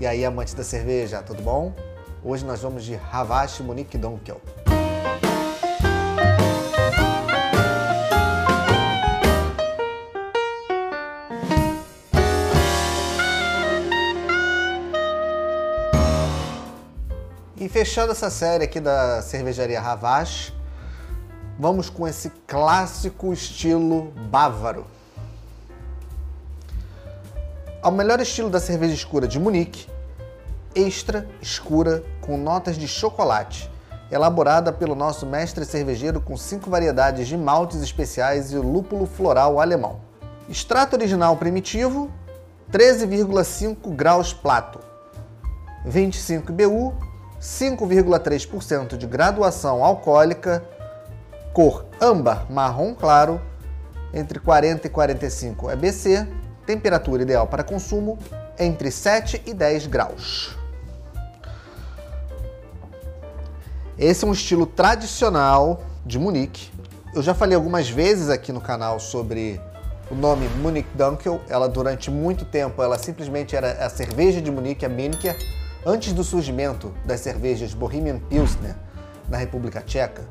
E aí, amantes da cerveja, tudo bom? Hoje nós vamos de Havashi Monique Donkel. E fechando essa série aqui da cervejaria Havashi, vamos com esse clássico estilo bávaro. Ao melhor estilo da cerveja escura de Munique, extra escura com notas de chocolate, elaborada pelo nosso mestre cervejeiro com cinco variedades de maltes especiais e lúpulo floral alemão. Extrato original primitivo, 13,5 graus plato, 25 IBU, 5,3% de graduação alcoólica, cor âmbar marrom claro, entre 40 e 45 EBC, temperatura ideal para consumo entre 7 e 10 graus. Esse é um estilo tradicional de Munique. Eu já falei algumas vezes aqui no canal sobre o nome Munich Dunkel. Ela durante muito tempo, ela simplesmente era a cerveja de Munique, a Miniker, antes do surgimento das cervejas Bohemian Pilsner na República Tcheca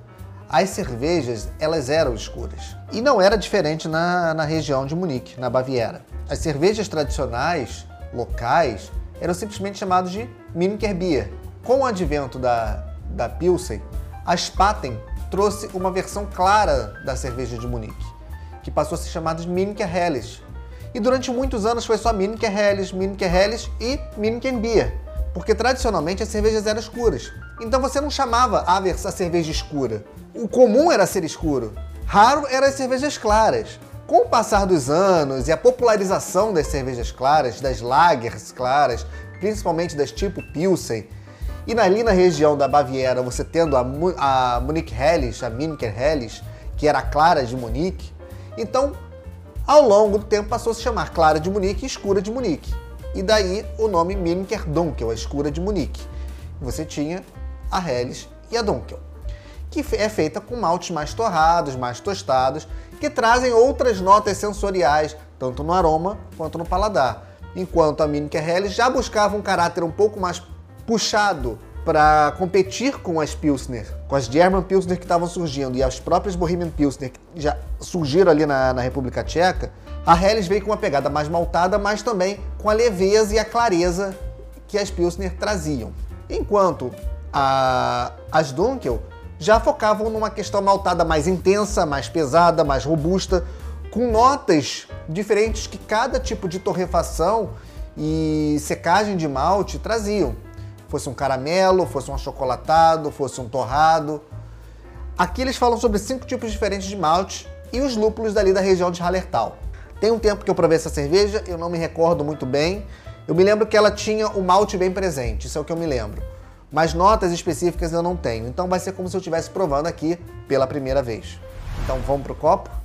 as cervejas elas eram escuras. E não era diferente na, na região de Munique, na Baviera. As cervejas tradicionais, locais, eram simplesmente chamadas de Miniker. Com o advento da, da Pilsen, a Spaten trouxe uma versão clara da cerveja de Munique, que passou a ser chamada de Miniker Helles. E durante muitos anos foi só Miniker Helles, Miniker Helles e Miniker Beer, porque tradicionalmente as cervejas eram escuras. Então você não chamava a, a cerveja escura. O comum era ser escuro. Raro eram as cervejas claras. Com o passar dos anos e a popularização das cervejas claras, das lagers claras, principalmente das tipo Pilsen, e ali na região da Baviera você tendo a, a Munich Helles, a Miniker Helles, que era a clara de Munique, então ao longo do tempo passou a se chamar clara de Munique e escura de Munique. E daí o nome Miniker Dunkel, a escura de Munique. Você tinha a Helles e a Dunkel, que é feita com maltes mais torrados, mais tostados, que trazem outras notas sensoriais, tanto no aroma quanto no paladar. Enquanto a Miniker Helles já buscava um caráter um pouco mais puxado para competir com as Pilsner, com as German Pilsner que estavam surgindo e as próprias Bohemian Pilsner que já surgiram ali na, na República Tcheca, a Helles veio com uma pegada mais maltada, mas também com a leveza e a clareza que as Pilsner traziam. Enquanto a, as Dunkel já focavam numa questão maltada mais intensa, mais pesada, mais robusta, com notas diferentes que cada tipo de torrefação e secagem de malte traziam. Fosse um caramelo, fosse um achocolatado, fosse um torrado. Aqui eles falam sobre cinco tipos diferentes de malte e os lúpulos dali da região de Hallertau. Tem um tempo que eu provei essa cerveja, eu não me recordo muito bem. Eu me lembro que ela tinha o malte bem presente, isso é o que eu me lembro mas notas específicas eu não tenho. Então vai ser como se eu estivesse provando aqui pela primeira vez. Então vamos para o copo.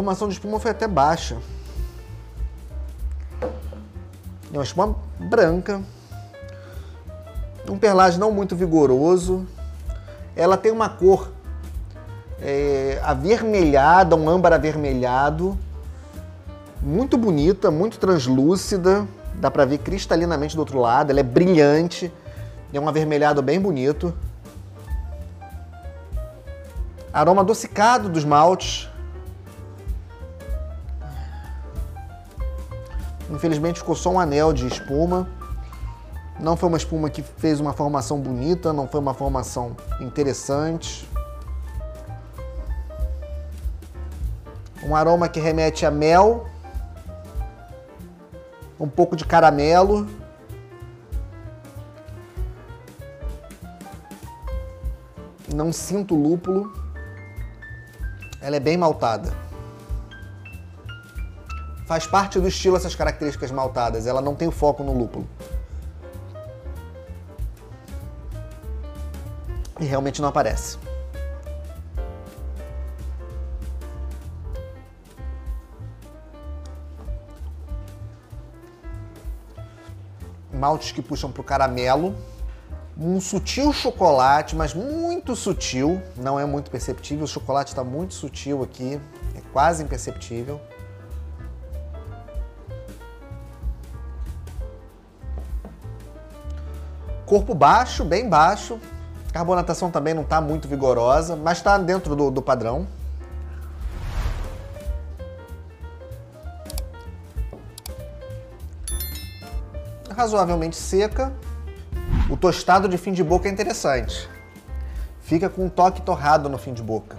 Formação de espuma foi até baixa. É uma espuma branca, um perlage não muito vigoroso. Ela tem uma cor é, avermelhada, um âmbar avermelhado, muito bonita, muito translúcida. Dá para ver cristalinamente do outro lado. Ela é brilhante, é um avermelhado bem bonito. Aroma adocicado dos maltes. Infelizmente ficou só um anel de espuma. Não foi uma espuma que fez uma formação bonita, não foi uma formação interessante. Um aroma que remete a mel, um pouco de caramelo. Não sinto lúpulo. Ela é bem maltada. Faz parte do estilo essas características maltadas, ela não tem o foco no lúpulo. E realmente não aparece. maltes que puxam para o caramelo, um sutil chocolate, mas muito sutil, não é muito perceptível. O chocolate está muito sutil aqui, é quase imperceptível. Corpo baixo, bem baixo. Carbonatação também não está muito vigorosa, mas está dentro do, do padrão. Razoavelmente seca, o tostado de fim de boca é interessante. Fica com um toque torrado no fim de boca.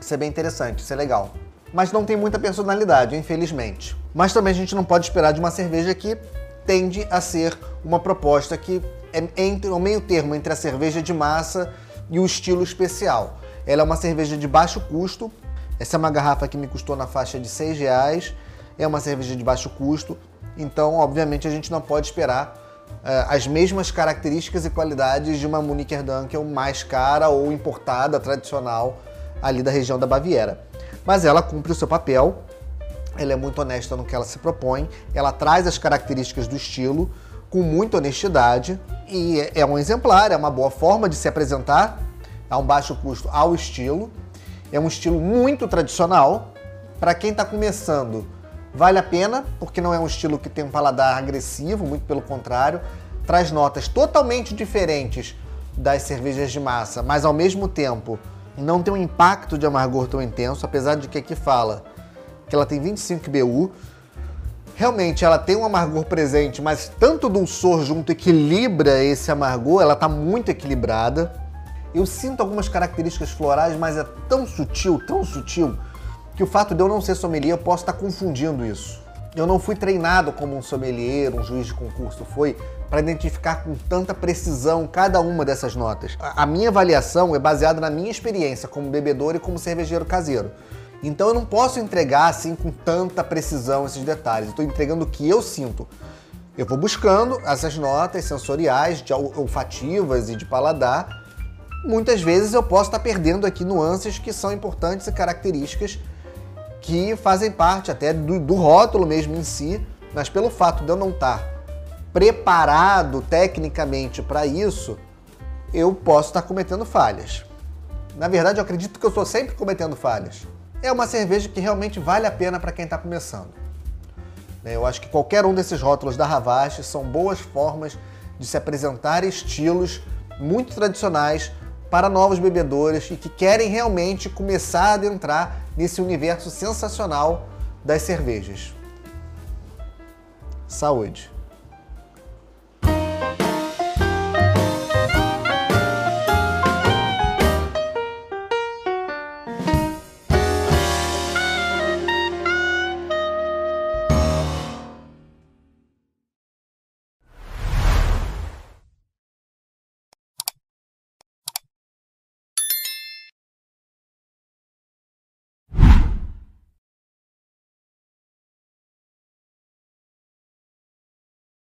Isso é bem interessante, isso é legal. Mas não tem muita personalidade, infelizmente. Mas também a gente não pode esperar de uma cerveja que tende a ser uma proposta que é entre o meio termo entre a cerveja de massa e o estilo especial. Ela é uma cerveja de baixo custo. Essa é uma garrafa que me custou na faixa de 6 reais. É uma cerveja de baixo custo. Então, obviamente, a gente não pode esperar uh, as mesmas características e qualidades de uma Municher Dunkel mais cara ou importada, tradicional, ali da região da Baviera. Mas ela cumpre o seu papel, ela é muito honesta no que ela se propõe, ela traz as características do estilo com muita honestidade e é um exemplar, é uma boa forma de se apresentar a um baixo custo ao estilo. É um estilo muito tradicional. Para quem está começando, Vale a pena, porque não é um estilo que tem um paladar agressivo, muito pelo contrário. Traz notas totalmente diferentes das cervejas de massa, mas ao mesmo tempo não tem um impacto de amargor tão intenso, apesar de que aqui fala que ela tem 25 BU. Realmente ela tem um amargor presente, mas tanto dulçor junto equilibra esse amargor, ela está muito equilibrada. Eu sinto algumas características florais, mas é tão sutil, tão sutil, que o fato de eu não ser sommelier, eu posso estar confundindo isso. Eu não fui treinado como um sommelier, um juiz de concurso, foi para identificar com tanta precisão cada uma dessas notas. A minha avaliação é baseada na minha experiência como bebedor e como cervejeiro caseiro. Então eu não posso entregar assim com tanta precisão esses detalhes. Estou entregando o que eu sinto. Eu vou buscando essas notas sensoriais, de olfativas e de paladar. Muitas vezes eu posso estar perdendo aqui nuances que são importantes e características que fazem parte até do, do rótulo mesmo em si, mas pelo fato de eu não estar preparado tecnicamente para isso, eu posso estar cometendo falhas. Na verdade, eu acredito que eu estou sempre cometendo falhas. É uma cerveja que realmente vale a pena para quem está começando. Né, eu acho que qualquer um desses rótulos da Ravache são boas formas de se apresentar estilos muito tradicionais para novos bebedores e que querem realmente começar a adentrar nesse universo sensacional das cervejas. Saúde!